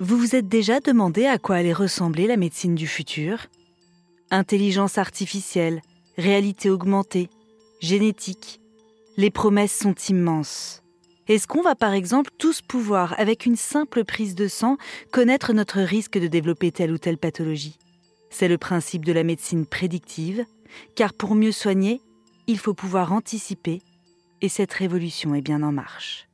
Vous vous êtes déjà demandé à quoi allait ressembler la médecine du futur? Intelligence artificielle, réalité augmentée, génétique. Les promesses sont immenses. Est-ce qu'on va par exemple tous pouvoir, avec une simple prise de sang, connaître notre risque de développer telle ou telle pathologie? C'est le principe de la médecine prédictive, car pour mieux soigner, il faut pouvoir anticiper, et cette révolution est bien en marche.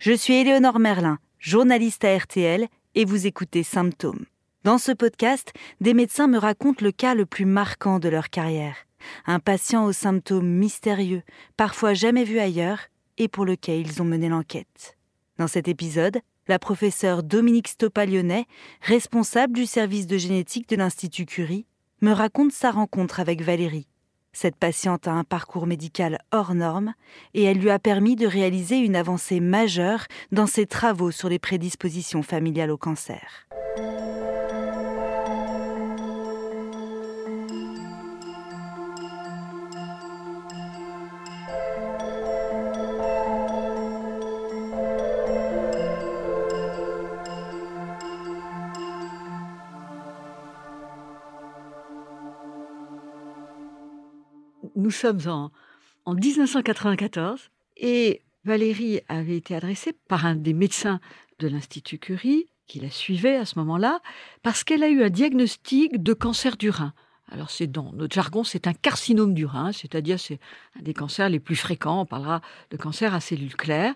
Je suis Éléonore Merlin, journaliste à RTL, et vous écoutez Symptômes. Dans ce podcast, des médecins me racontent le cas le plus marquant de leur carrière. Un patient aux symptômes mystérieux, parfois jamais vu ailleurs, et pour lequel ils ont mené l'enquête. Dans cet épisode, la professeure Dominique Stopa-Lyonnais, responsable du service de génétique de l'Institut Curie, me raconte sa rencontre avec Valérie, cette patiente a un parcours médical hors norme et elle lui a permis de réaliser une avancée majeure dans ses travaux sur les prédispositions familiales au cancer. Nous sommes en, en 1994 et Valérie avait été adressée par un des médecins de l'Institut Curie, qui la suivait à ce moment-là, parce qu'elle a eu un diagnostic de cancer du rein. Alors c'est dans notre jargon, c'est un carcinome du rein, c'est-à-dire c'est un des cancers les plus fréquents. On parlera de cancer à cellules claires,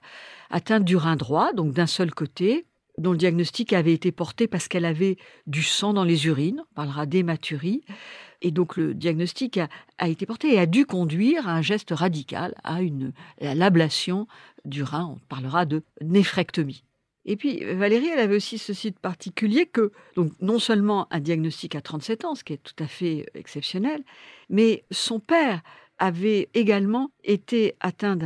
atteinte du rein droit, donc d'un seul côté, dont le diagnostic avait été porté parce qu'elle avait du sang dans les urines. On parlera d'hématurie. Et donc le diagnostic a, été porté et a dû conduire à un geste radical, à une l'ablation du rein. On parlera de néphrectomie. Et puis Valérie, elle avait aussi ceci de particulier que, donc non seulement un diagnostic à 37 ans, ce qui est tout à fait exceptionnel, mais son père avait également été atteint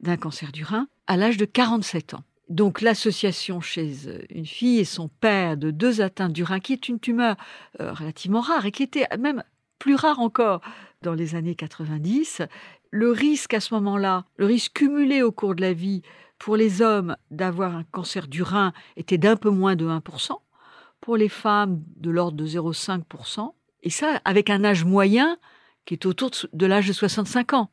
d'un cancer du rein à l'âge de 47 ans. Donc l'association chez une fille et son père de deux atteintes du rein, qui est une tumeur euh, relativement rare et qui était même plus rare encore dans les années 90. Le risque à ce moment-là, le risque cumulé au cours de la vie pour les hommes d'avoir un cancer du rein était d'un peu moins de 1%, pour les femmes de l'ordre de 0,5%, et ça avec un âge moyen qui est autour de l'âge de 65 ans.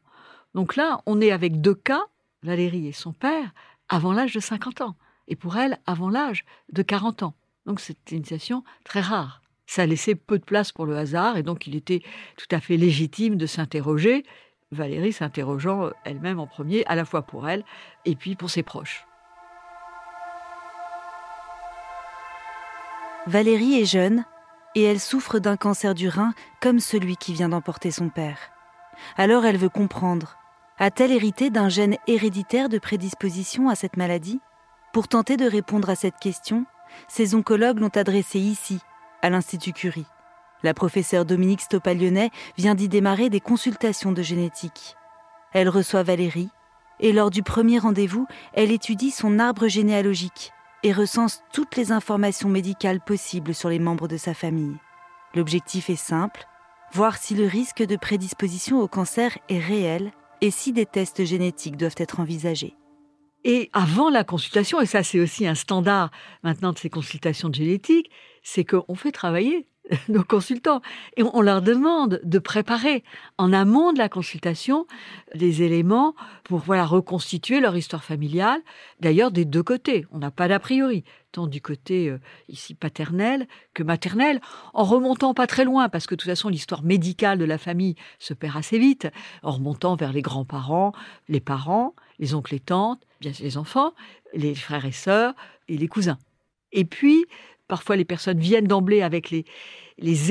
Donc là, on est avec deux cas, Valérie et son père, avant l'âge de 50 ans, et pour elle, avant l'âge de 40 ans. Donc c'est une situation très rare ça laissait peu de place pour le hasard et donc il était tout à fait légitime de s'interroger, Valérie s'interrogeant elle-même en premier, à la fois pour elle et puis pour ses proches. Valérie est jeune et elle souffre d'un cancer du rein comme celui qui vient d'emporter son père. Alors elle veut comprendre. A-t-elle hérité d'un gène héréditaire de prédisposition à cette maladie? Pour tenter de répondre à cette question, ses oncologues l'ont adressée ici, à l'Institut Curie. La professeure Dominique Stopaglionet vient d'y démarrer des consultations de génétique. Elle reçoit Valérie et lors du premier rendez-vous, elle étudie son arbre généalogique et recense toutes les informations médicales possibles sur les membres de sa famille. L'objectif est simple, voir si le risque de prédisposition au cancer est réel et si des tests génétiques doivent être envisagés? Et avant la consultation, et ça c'est aussi un standard maintenant de ces consultations de génétique, c'est qu'on fait travailler nos consultants et on leur demande de préparer en amont de la consultation des éléments pour voilà reconstituer leur histoire familiale. D'ailleurs des deux côtés, on n'a pas d'a priori, tant du côté euh, ici paternel que maternel, en remontant pas très loin parce que de toute façon l'histoire médicale de la famille se perd assez vite, en remontant vers les grands-parents, les parents, les oncles et tantes, bien les enfants, les frères et sœurs et les cousins. Et puis, parfois les personnes viennent d'emblée avec les,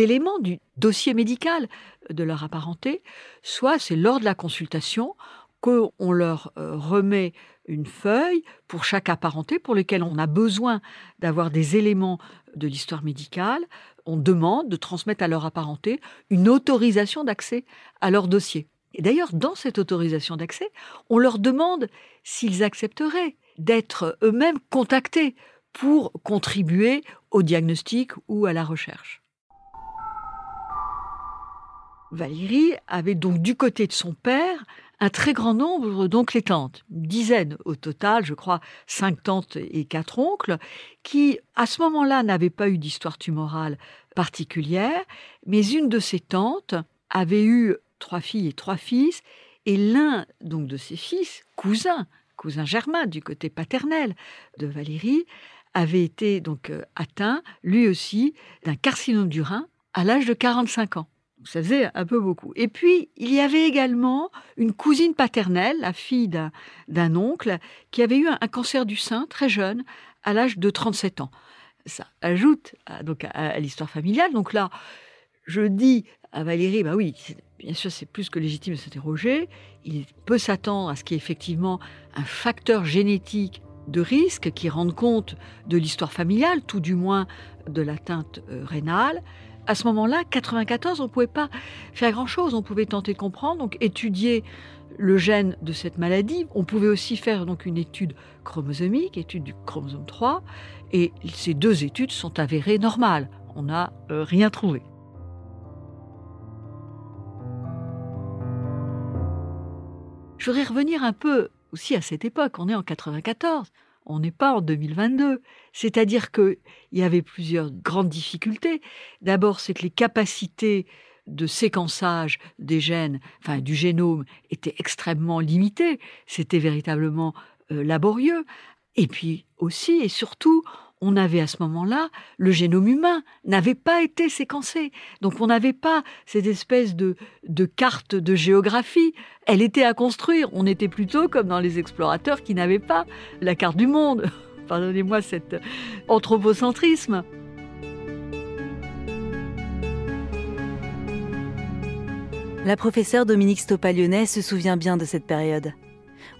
éléments du dossier médical de leur apparenté, soit c'est lors de la consultation qu'on leur euh, remet une feuille pour chaque apparenté pour lequel on a besoin d'avoir des éléments de l'histoire médicale. On demande de transmettre à leur apparenté une autorisation d'accès à leur dossier. Et d'ailleurs, dans cette autorisation d'accès, on leur demande s'ils accepteraient d'être eux-mêmes contactés pour contribuer au diagnostic ou à la recherche. Valérie avait donc du côté de son père un très grand nombre d'oncles et tantes, une dizaine au total, je crois cinq tantes et quatre oncles, qui à ce moment-là n'avaient pas eu d'histoire tumorale particulière, mais une de ses tantes avait eu trois filles et trois fils, et l'un donc de ses fils, cousin, cousin germain du côté paternel de Valérie, avait été donc euh, atteint lui aussi d'un carcinome du rein à l'âge de 45 ans ça faisait un peu beaucoup. Et puis, il y avait également une cousine paternelle, la fille d'un oncle, qui avait eu un, cancer du sein très jeune, à l'âge de 37 ans. Ça ajoute à, donc à, l'histoire familiale. Donc là, je dis à Valérie, bah oui, bien sûr, c'est plus que légitime de s'interroger. Il peut s'attendre à ce qu'il y ait effectivement un facteur génétique de risque qui rende compte de l'histoire familiale, tout du moins de l'atteinte euh, rénale à ce moment-là, 94, on ne pouvait pas faire grand-chose. On pouvait tenter de comprendre, donc étudier le gène de cette maladie. On pouvait aussi faire donc une étude chromosomique, étude du chromosome 3, et ces deux études sont avérées normales. On n'a euh, rien trouvé. Je voudrais revenir un peu aussi à cette époque. On est en 94. On n'est pas en 2022. C'est-à-dire qu'il y avait plusieurs grandes difficultés. D'abord, c'est que les capacités de séquençage des gènes, enfin du génome, étaient extrêmement limitées. C'était véritablement euh, laborieux. Et puis aussi et surtout, on avait à ce moment-là, le génome humain n'avait pas été séquencé. Donc on n'avait pas cette espèce de, carte de géographie. Elle était à construire. On était plutôt comme dans les explorateurs qui n'avaient pas la carte du monde. Pardonnez-moi cet anthropocentrisme. La professeure Dominique Stopalionnet se souvient bien de cette période.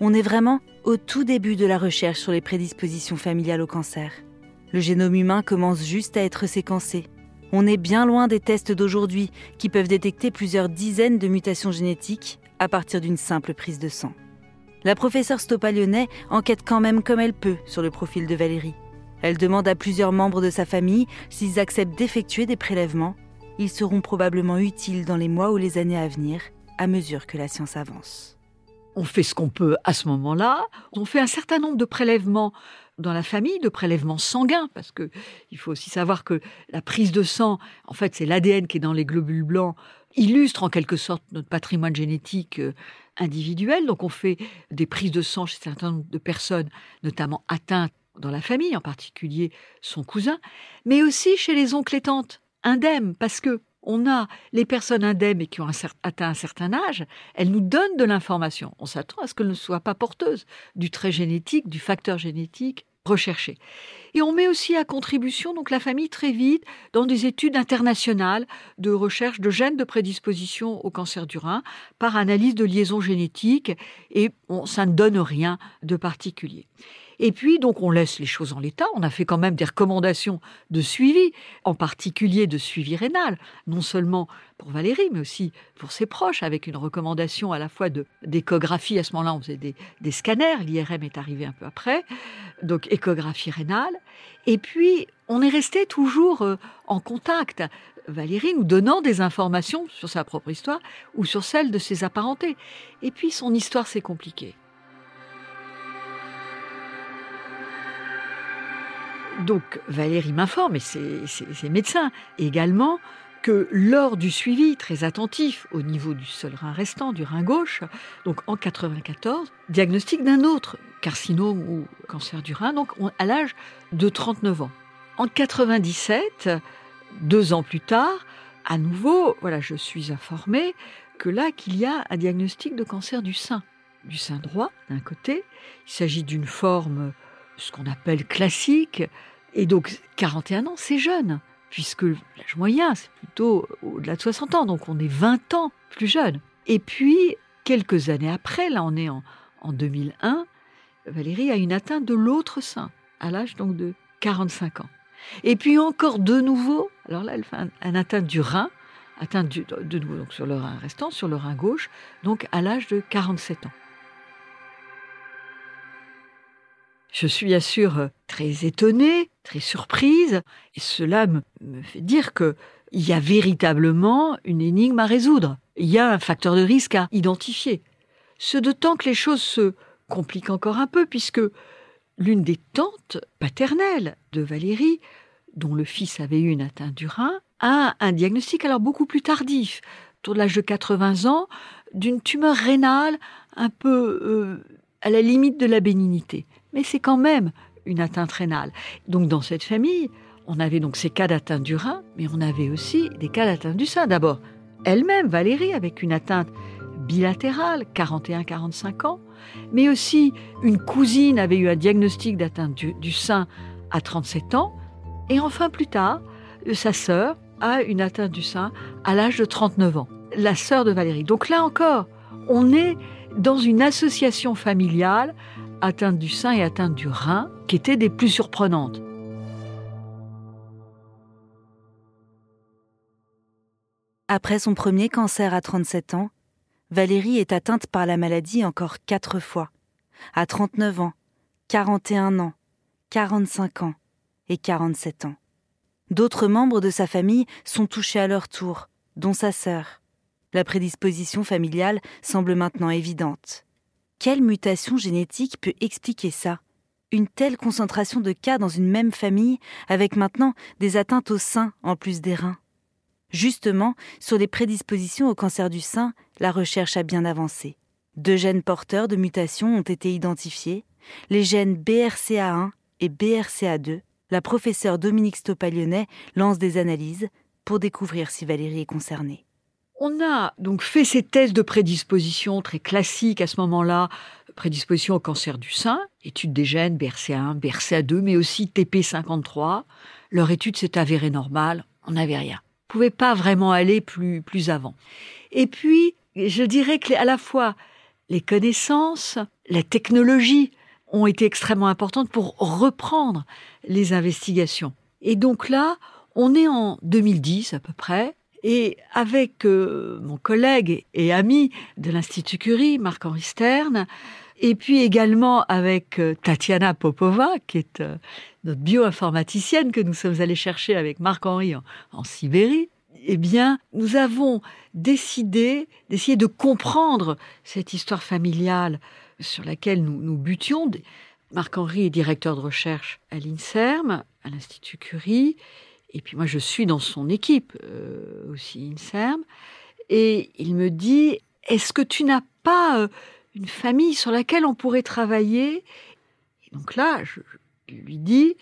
On est vraiment au tout début de la recherche sur les prédispositions familiales au cancer. Le génome humain commence juste à être séquencé. On est bien loin des tests d'aujourd'hui qui peuvent détecter plusieurs dizaines de mutations génétiques à partir d'une simple prise de sang. La professeure Stopalionnet enquête quand même comme elle peut sur le profil de Valérie. Elle demande à plusieurs membres de sa famille s'ils acceptent d'effectuer des prélèvements. Ils seront probablement utiles dans les mois ou les années à venir, à mesure que la science avance. On fait ce qu'on peut à ce moment-là. On fait un certain nombre de prélèvements dans la famille de prélèvements sanguins, parce que il faut aussi savoir que la prise de sang, en fait, c'est l'ADN qui est dans les globules blancs, illustre en quelque sorte notre patrimoine génétique euh, individuel. Donc, on fait des prises de sang chez certains nombre de personnes, notamment atteintes dans la famille, en particulier son cousin, mais aussi chez les oncles et tantes indemnes, parce que on a les personnes indemnes et qui ont atteint un certain âge, elles nous donnent de l'information. On s'attend à ce qu'elles ne soient pas porteuses du trait génétique, du facteur génétique recherché. Et on met aussi à contribution donc la famille très vite dans des études internationales de recherche de gènes de prédisposition au cancer du rein par analyse de liaisons génétiques et ça ne donne rien de particulier. Et puis, donc, on laisse les choses en l'état. On a fait quand même des recommandations de suivi, en particulier de suivi rénal, non seulement pour Valérie, mais aussi pour ses proches, avec une recommandation à la fois d'échographie. À ce moment-là, on faisait des, scanners. L'IRM est arrivé un peu après. Donc, échographie rénale. Et puis, on est resté toujours euh, en contact. Valérie nous donnant des informations sur sa propre histoire ou sur celle de ses apparentés. Et puis, son histoire, c'est compliqué. Donc Valérie m'informe, et ses, médecins également, que lors du suivi très attentif au niveau du seul rein restant, du rein gauche, donc en 94, diagnostic d'un autre carcinome ou cancer du rein, donc à l'âge de 39 ans. En 97, deux ans plus tard, à nouveau, voilà, je suis informée que là, qu'il y a un diagnostic de cancer du sein, du sein droit d'un côté. Il s'agit d'une forme ce qu'on appelle classique. Et donc, 41 ans, c'est jeune, puisque l'âge moyen, c'est plutôt au-delà de 60 ans, donc on est 20 ans plus jeune. Et puis, quelques années après, là on est en, 2001, Valérie a une atteinte de l'autre sein, à l'âge donc de 45 ans. Et puis encore de nouveau, alors là, elle fait un, atteinte du rein atteinte de nouveau donc sur le rein restant, sur le rein gauche, donc à l'âge de 47 ans. Je suis bien sûr très étonnée, très surprise, et cela me, fait dire qu'il y a véritablement une énigme à résoudre. Il y a un facteur de risque à identifier. Ce d'autant que les choses se compliquent encore un peu, puisque l'une des tantes paternelles de Valérie, dont le fils avait eu une atteinte du rein, a un diagnostic alors beaucoup plus tardif, autour de l'âge de 80 ans, d'une tumeur rénale un peu euh, à la limite de la bénignité. Mais c'est quand même une atteinte rénale. Donc dans cette famille, on avait donc ces cas d'atteinte du rein, mais on avait aussi des cas d'atteinte du sein. D'abord, elle-même, Valérie, avec une atteinte bilatérale, 41-45 ans, mais aussi une cousine avait eu un diagnostic d'atteinte du, sein à 37 ans, et enfin plus tard, sa sœur a une atteinte du sein à l'âge de 39 ans, la sœur de Valérie. Donc là encore, on est dans une association familiale atteinte du sein et atteinte du rein qui étaient des plus surprenantes. Après son premier cancer à 37 ans, Valérie est atteinte par la maladie encore quatre fois, à 39 ans, 41 ans, 45 ans et 47 ans. D'autres membres de sa famille sont touchés à leur tour, dont sa sœur. La prédisposition familiale semble maintenant évidente. Quelle mutation génétique peut expliquer ça? Une telle concentration de cas dans une même famille, avec maintenant des atteintes au sein en plus des reins. Justement, sur les prédispositions au cancer du sein, la recherche a bien avancé. Deux gènes porteurs de mutations ont été identifiés, les gènes BRCA1 et BRCA2. La professeure Dominique Stopaglionet lance des analyses pour découvrir si Valérie est concernée. On a donc fait ces tests de prédisposition très classiques à ce moment-là, prédisposition au cancer du sein, étude des gènes BRCA1, BRCA2, mais aussi TP53. Leur étude s'est avérée normale, on n'avait rien. On pouvait pas vraiment aller plus, plus avant. Et puis, je dirais que à la fois les connaissances, la technologie ont été extrêmement importantes pour reprendre les investigations. Et donc là, on est en 2010 à peu près, et avec euh, mon collègue et ami de l'Institut Curie, Marc-Henri Stern, et puis également avec euh, Tatiana Popova, qui est euh, notre bioinformaticienne que nous sommes allés chercher avec Marc-Henri en, Sibérie, eh bien, nous avons décidé d'essayer de comprendre cette histoire familiale sur laquelle nous, nous butions. Marc-Henri est directeur de recherche à l'INSERM, à l'Institut Curie, et puis moi, je suis dans son équipe euh, aussi, INSERM. Et il me dit, est-ce que tu n'as pas euh, une famille sur laquelle on pourrait travailler? Et donc là, je, lui dis,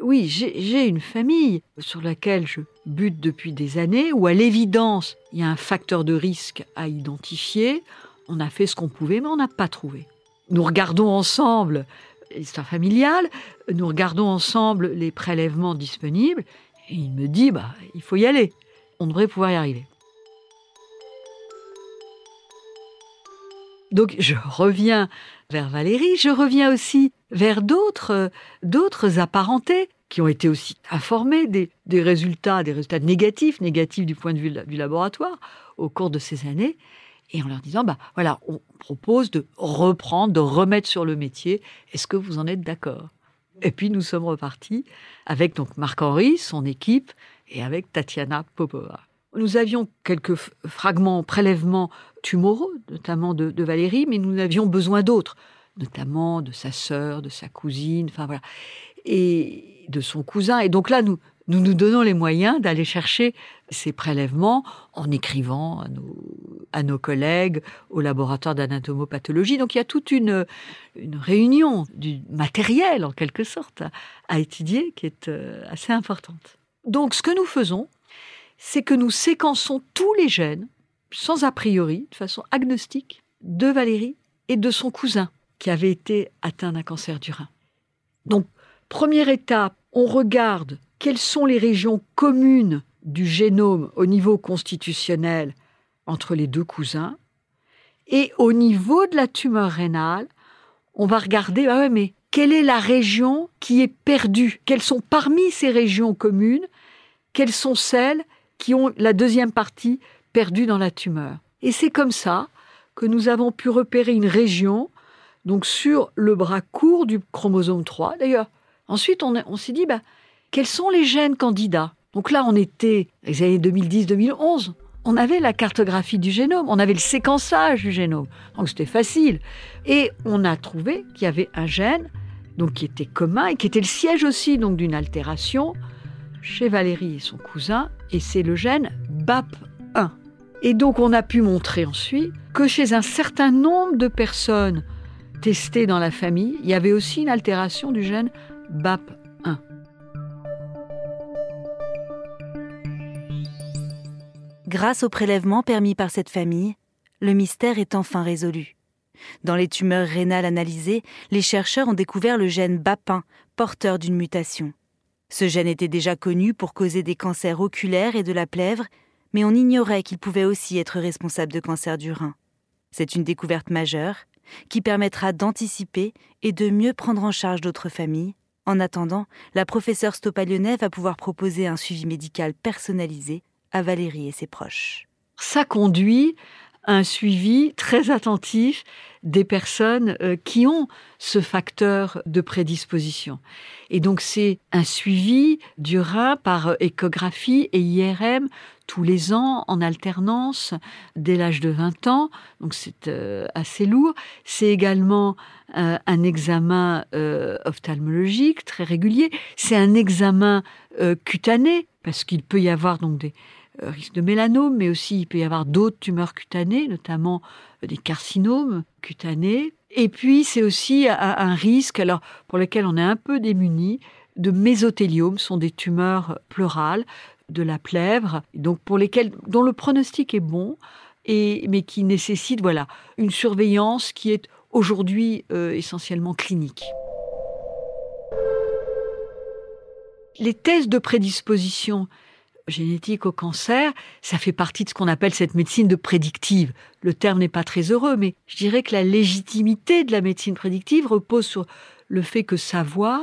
oui, j'ai une famille sur laquelle je bute depuis des années, où à l'évidence, il y a un facteur de risque à identifier. On a fait ce qu'on pouvait, mais on n'a pas trouvé. Nous regardons ensemble l'histoire familiale, nous regardons ensemble les prélèvements disponibles, et il me dit, bah, il faut y aller. On devrait pouvoir y arriver. Donc je reviens vers Valérie, je reviens aussi vers d'autres, d'autres apparentés qui ont été aussi informés des, résultats, des résultats négatifs, négatifs du point de vue du laboratoire au cours de ces années, et en leur disant, bah voilà, on propose de reprendre, de remettre sur le métier. Est-ce que vous en êtes d'accord? Et puis nous sommes repartis avec donc Marc-Henri, son équipe, et avec Tatiana Popova. Nous avions quelques fragments, prélèvements tumoraux, notamment de, Valérie, mais nous avions besoin d'autres, notamment de sa sœur, de sa cousine, enfin voilà, et de son cousin. Et donc là, nous, nous nous donnons les moyens d'aller chercher ces prélèvements en écrivant à nos, à collègues au laboratoire d'anatomopathologie. Donc il y a toute une, réunion du matériel, en quelque sorte, à, étudier qui est euh, assez importante. Donc ce que nous faisons, c'est que nous séquençons tous les gènes, sans a priori, de façon agnostique, de Valérie et de son cousin, qui avait été atteint d'un cancer du rein. Donc, première étape, on regarde quelles sont les régions communes du génome au niveau constitutionnel entre les deux cousins? Et au niveau de la tumeur rénale, on va regarder, ah mais quelle est la région qui est perdue? Quelles sont parmi ces régions communes Quelles sont celles qui ont la deuxième partie perdue dans la tumeur? Et c'est comme ça que nous avons pu repérer une région donc sur le bras court du chromosome 3. D'ailleurs, ensuite on, s'est dit bah, quels sont les gènes candidats? Donc là, on était les années 2010-2011. On avait la cartographie du génome, on avait le séquençage du génome. Donc c'était facile. Et on a trouvé qu'il y avait un gène donc qui était commun et qui était le siège aussi donc d'une altération chez Valérie et son cousin, et c'est le gène BAP1. Et donc on a pu montrer ensuite que chez un certain nombre de personnes testées dans la famille, il y avait aussi une altération du gène BAP1. Grâce au prélèvement permis par cette famille, le mystère est enfin résolu. Dans les tumeurs rénales analysées, les chercheurs ont découvert le gène BAP1, porteur d'une mutation. Ce gène était déjà connu pour causer des cancers oculaires et de la plèvre, mais on ignorait qu'il pouvait aussi être responsable de cancer du rein. C'est une découverte majeure qui permettra d'anticiper et de mieux prendre en charge d'autres familles. En attendant, la professeure Stopalionet va pouvoir proposer un suivi médical personnalisé à Valérie et ses proches. Ça conduit un suivi très attentif des personnes euh, qui ont ce facteur de prédisposition. Et donc c'est un suivi du rein par échographie et IRM tous les ans en alternance dès l'âge de 20 ans. Donc c'est euh, assez lourd. C'est également euh, un examen ophtalmologique très régulier. C'est un examen cutané parce qu'il peut y avoir donc des euh, risque de mélanome, mais aussi il peut y avoir d'autres tumeurs cutanées, notamment euh, des carcinomes cutanés. Et puis c'est aussi un, risque, alors pour lequel on est un peu démuni, de mésothéliome, sont des tumeurs pleurales de la plèvre, donc pour lesquelles dont le pronostic est bon, et, mais qui nécessitent voilà une surveillance qui est aujourd'hui euh, essentiellement clinique. Les tests de prédisposition génétique au cancer, ça fait partie de ce qu'on appelle cette médecine de prédictive. Le terme n'est pas très heureux, mais je dirais que la légitimité de la médecine prédictive repose sur le fait que savoir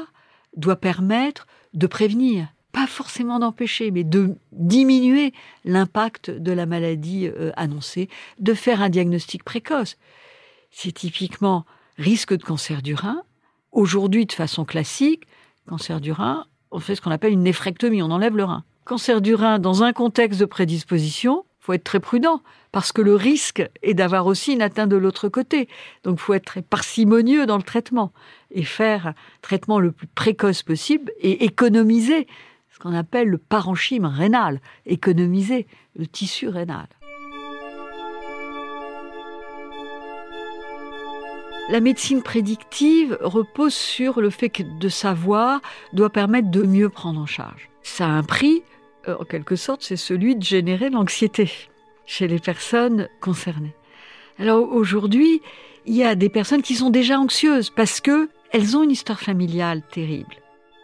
doit permettre de prévenir, pas forcément d'empêcher, mais de diminuer l'impact de la maladie euh, annoncée, de faire un diagnostic précoce. C'est typiquement risque de cancer du rein. Aujourd'hui, de façon classique, cancer du rein, on fait ce qu'on appelle une néphrectomie, on enlève le rein cancer du rein dans un contexte de prédisposition, faut être très prudent parce que le risque est d'avoir aussi une atteinte de l'autre côté. Donc, faut être parcimonieux dans le traitement et faire traitement le plus précoce possible et économiser ce qu'on appelle le parenchyme rénal, économiser le tissu rénal. La médecine prédictive repose sur le fait que de savoir doit permettre de mieux prendre en charge. Ça a un prix, en quelque sorte, c'est celui de générer l'anxiété chez les personnes concernées. Alors aujourd'hui, il y a des personnes qui sont déjà anxieuses parce que elles ont une histoire familiale terrible.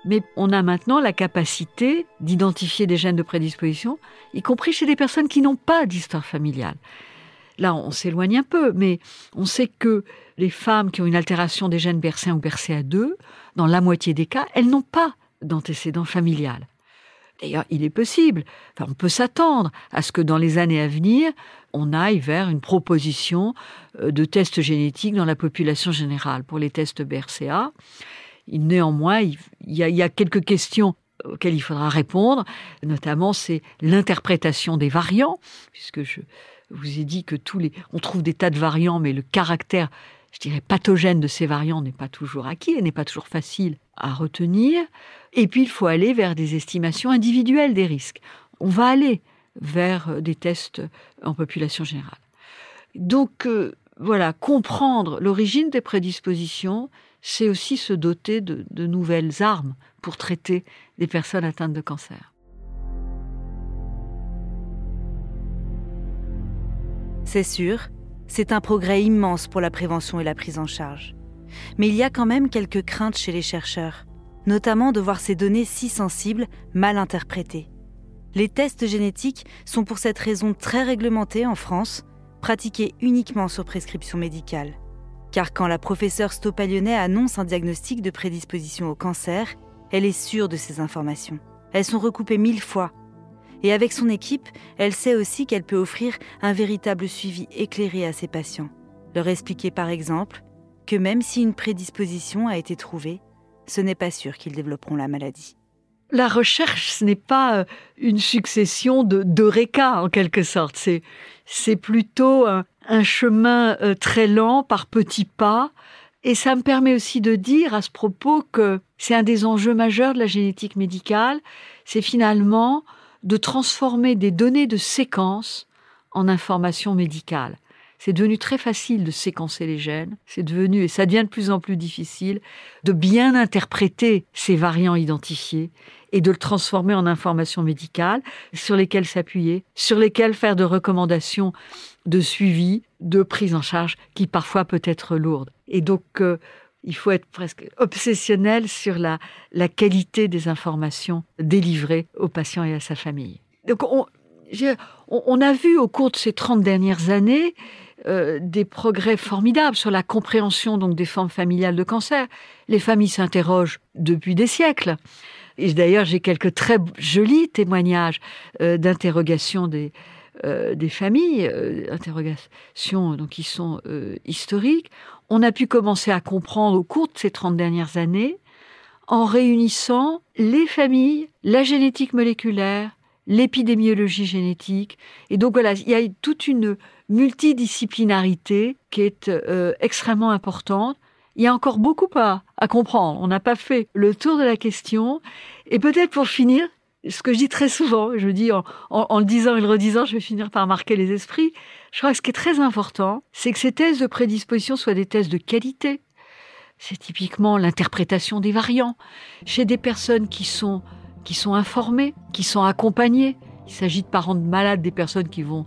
Mais on a maintenant la capacité d'identifier des gènes de prédisposition, y compris chez des personnes qui n'ont pas d'histoire familiale. Là, on s'éloigne un peu, mais on sait que les femmes qui ont une altération des gènes BRCA1 ou BRCA2, dans la moitié des cas, elles n'ont pas d'antécédent familial. D'ailleurs, il est possible, on peut s'attendre à ce que dans les années à venir, on aille vers une proposition euh, de tests génétiques dans la population générale pour les tests BRCA. Néanmoins, il y, a, il y a quelques questions auxquelles il faudra répondre, notamment c'est l'interprétation des variants, puisque je vous ai dit que tous les, on trouve des tas de variants, mais le caractère, je dirais, pathogène de ces variants n'est pas toujours acquis et n'est pas toujours facile à retenir. Et puis, il faut aller vers des estimations individuelles des risques. On va aller vers des tests en population générale. Donc, euh, voilà, comprendre l'origine des prédispositions, c'est aussi se doter de, de nouvelles armes pour traiter des personnes atteintes de cancer. C'est sûr, c'est un progrès immense pour la prévention et la prise en charge. Mais il y a quand même quelques craintes chez les chercheurs notamment de voir ces données si sensibles mal interprétées. Les tests génétiques sont pour cette raison très réglementés en France, pratiqués uniquement sur prescription médicale. Car quand la professeure Stopalionet annonce un diagnostic de prédisposition au cancer, elle est sûre de ces informations. Elles sont recoupées mille fois. Et avec son équipe, elle sait aussi qu'elle peut offrir un véritable suivi éclairé à ses patients. Leur expliquer par exemple que même si une prédisposition a été trouvée, ce n'est pas sûr qu'ils développeront la maladie. La recherche, ce n'est pas euh, une succession de d'eureka en quelque sorte. C'est plutôt un, un chemin euh, très lent par petits pas. Et ça me permet aussi de dire à ce propos que c'est un des enjeux majeurs de la génétique médicale. C'est finalement de transformer des données de séquence en informations médicales. C'est devenu très facile de séquencer les gènes. C'est devenu, et ça devient de plus en plus difficile, de bien interpréter ces variants identifiés et de le transformer en informations médicales sur lesquelles s'appuyer, sur lesquelles faire de recommandations de suivi, de prise en charge qui parfois peut être lourde. Et donc, euh, il faut être presque obsessionnel sur la, la qualité des informations délivrées aux patients et à sa famille. Donc, on, on a vu au cours de ces 30 dernières années euh, des progrès formidables sur la compréhension donc des formes familiales de cancer. Les familles s'interrogent depuis des siècles. Et d'ailleurs, j'ai quelques très jolis témoignages euh, d'interrogation des, euh, des familles, interrogations donc, qui sont historiques. On a pu commencer à comprendre au cours de ces 30 dernières années en réunissant les familles, la génétique moléculaire, l'épidémiologie génétique. Et donc voilà, il y a toute une multidisciplinarité qui est euh, extrêmement importante. Il y a encore beaucoup à, à comprendre. On n'a pas fait le tour de la question. Et peut-être pour finir, ce que je dis très souvent, je dis en, le disant et le redisant, je vais finir par marquer les esprits. Je crois que ce qui est très important, c'est que ces tests de prédisposition soient des tests de qualité. C'est typiquement l'interprétation des variants chez des personnes qui sont informés, qui sont accompagnés. Il s'agit de parents de malades, des personnes qui vont,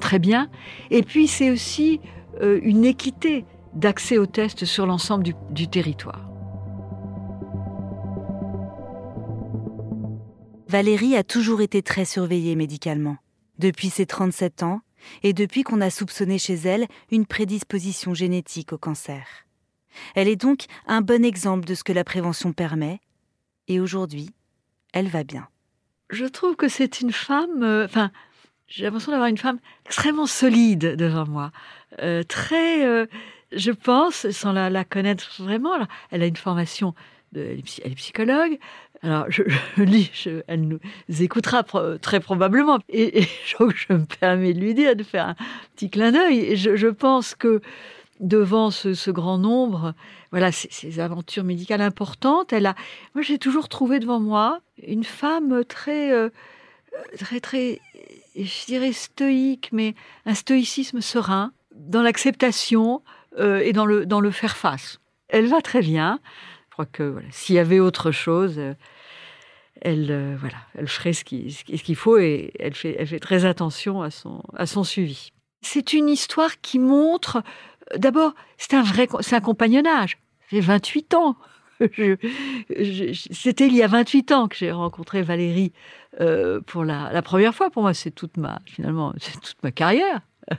très bien. Et puis c'est aussi euh, une équité d'accès aux tests sur l'ensemble du territoire. Valérie a toujours été très surveillée médicalement, depuis ses 37 ans et depuis qu'on a soupçonné chez elle une prédisposition génétique au cancer. Elle est donc un bon exemple de ce que la prévention permet, et aujourd'hui, elle va bien. Je trouve que c'est une femme, euh, enfin, j'ai l'impression d'avoir une femme extrêmement solide devant moi, euh, très, euh, je pense, sans la, connaître vraiment, elle a une formation, elle, est, psychologue. Alors, je, lis, elle nous écoutera très probablement, et, je, me permets de lui dire de faire un petit clin d'œil. Je, je pense que devant ce, grand nombre, voilà, ces, aventures médicales importantes. Elle a, moi, j'ai toujours trouvé devant moi une femme très, euh, très, très, je dirais stoïque, mais un stoïcisme serein dans l'acceptation euh, et dans le, dans le faire face. Elle va très bien. Je crois que voilà, s'il y avait autre chose, euh, elle, voilà, elle ferait ce qu'il faut et elle fait, elle fait très attention à son, à son suivi. C'est une histoire qui montre D'abord, c'est un vrai, un compagnonnage. J'ai 28 ans. C'était il y a 28 ans que j'ai rencontré Valérie euh, pour la, première fois. Pour moi, c'est toute ma, finalement, c'est toute ma carrière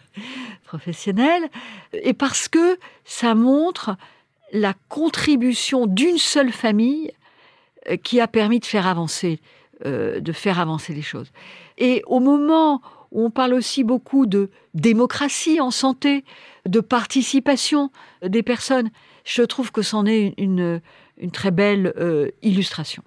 professionnelle. Et parce que ça montre la contribution d'une seule famille euh, qui a permis de faire avancer, euh, de faire avancer les choses. Et au moment où on parle aussi beaucoup de démocratie en santé, de participation des personnes. Je trouve que c'en est une, une, très belle euh, illustration.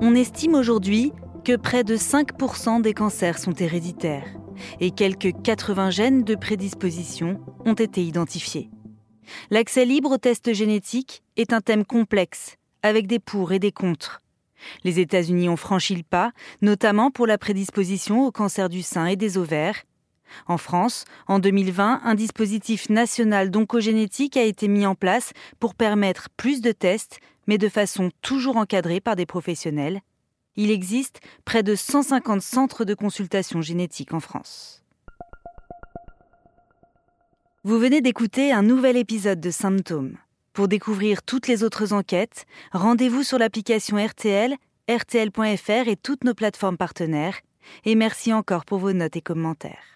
On estime aujourd'hui que près de 5% des cancers sont héréditaires et quelques 80 gènes de prédisposition ont été identifiés. L'accès libre aux tests génétiques est un thème complexe, avec des pour et des contre. Les États-Unis ont franchi le pas, notamment pour la prédisposition au cancer du sein et des ovaires. En France, en 2020, un dispositif national d'oncogénétique a été mis en place pour permettre plus de tests, mais de façon toujours encadrée par des professionnels. Il existe près de 150 centres de consultation génétique en France. Vous venez d'écouter un nouvel épisode de Symptômes. Pour découvrir toutes les autres enquêtes, rendez-vous sur l'application RTL, rtl.fr et toutes nos plateformes partenaires. Et merci encore pour vos notes et commentaires.